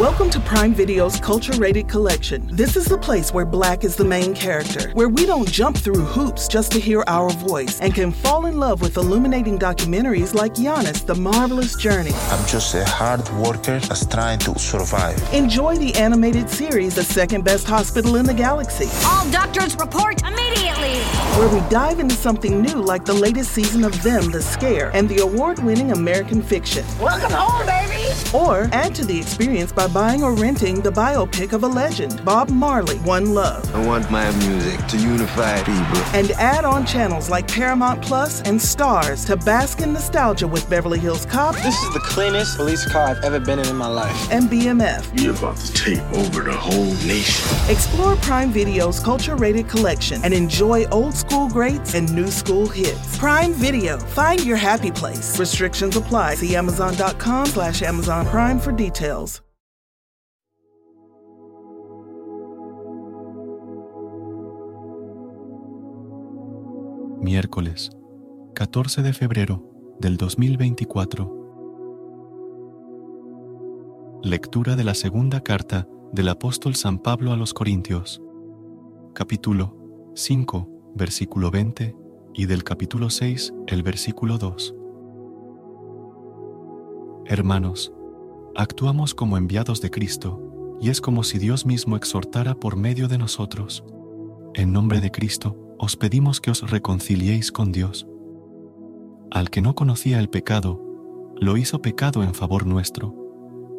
Welcome to Prime Video's Culture Rated Collection. This is the place where black is the main character, where we don't jump through hoops just to hear our voice, and can fall in love with illuminating documentaries like Giannis, The Marvelous Journey. I'm just a hard worker that's trying to survive. Enjoy the animated series, The Second Best Hospital in the Galaxy. All doctors report immediately! Where we dive into something new like the latest season of Them, The Scare, and the award winning American fiction. Welcome home, baby! Or add to the experience by buying or renting the biopic of a legend, Bob Marley, One Love. I want my music to unify people. And add on channels like Paramount Plus and STARZ to bask in nostalgia with Beverly Hills Cop. This is the cleanest police car I've ever been in in my life. And BMF. You're about to take over the whole nation. Explore Prime Video's culture rated collection and enjoy old school greats and new school hits. Prime Video. Find your happy place. Restrictions apply. See Amazon.com slash Amazon Prime for details. Miércoles 14 de febrero del 2024. Lectura de la segunda carta del apóstol San Pablo a los Corintios, capítulo 5, versículo 20 y del capítulo 6, el versículo 2. Hermanos, actuamos como enviados de Cristo, y es como si Dios mismo exhortara por medio de nosotros. En nombre de Cristo, os pedimos que os reconciliéis con Dios. Al que no conocía el pecado, lo hizo pecado en favor nuestro,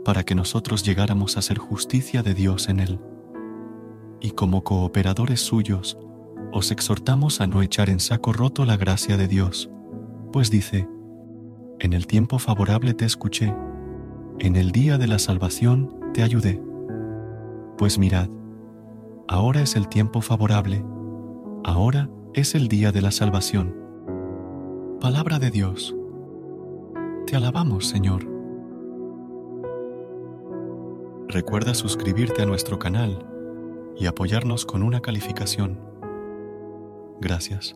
para que nosotros llegáramos a ser justicia de Dios en él. Y como cooperadores suyos, os exhortamos a no echar en saco roto la gracia de Dios, pues dice, en el tiempo favorable te escuché, en el día de la salvación te ayudé. Pues mirad, ahora es el tiempo favorable, Ahora es el día de la salvación. Palabra de Dios. Te alabamos, Señor. Recuerda suscribirte a nuestro canal y apoyarnos con una calificación. Gracias.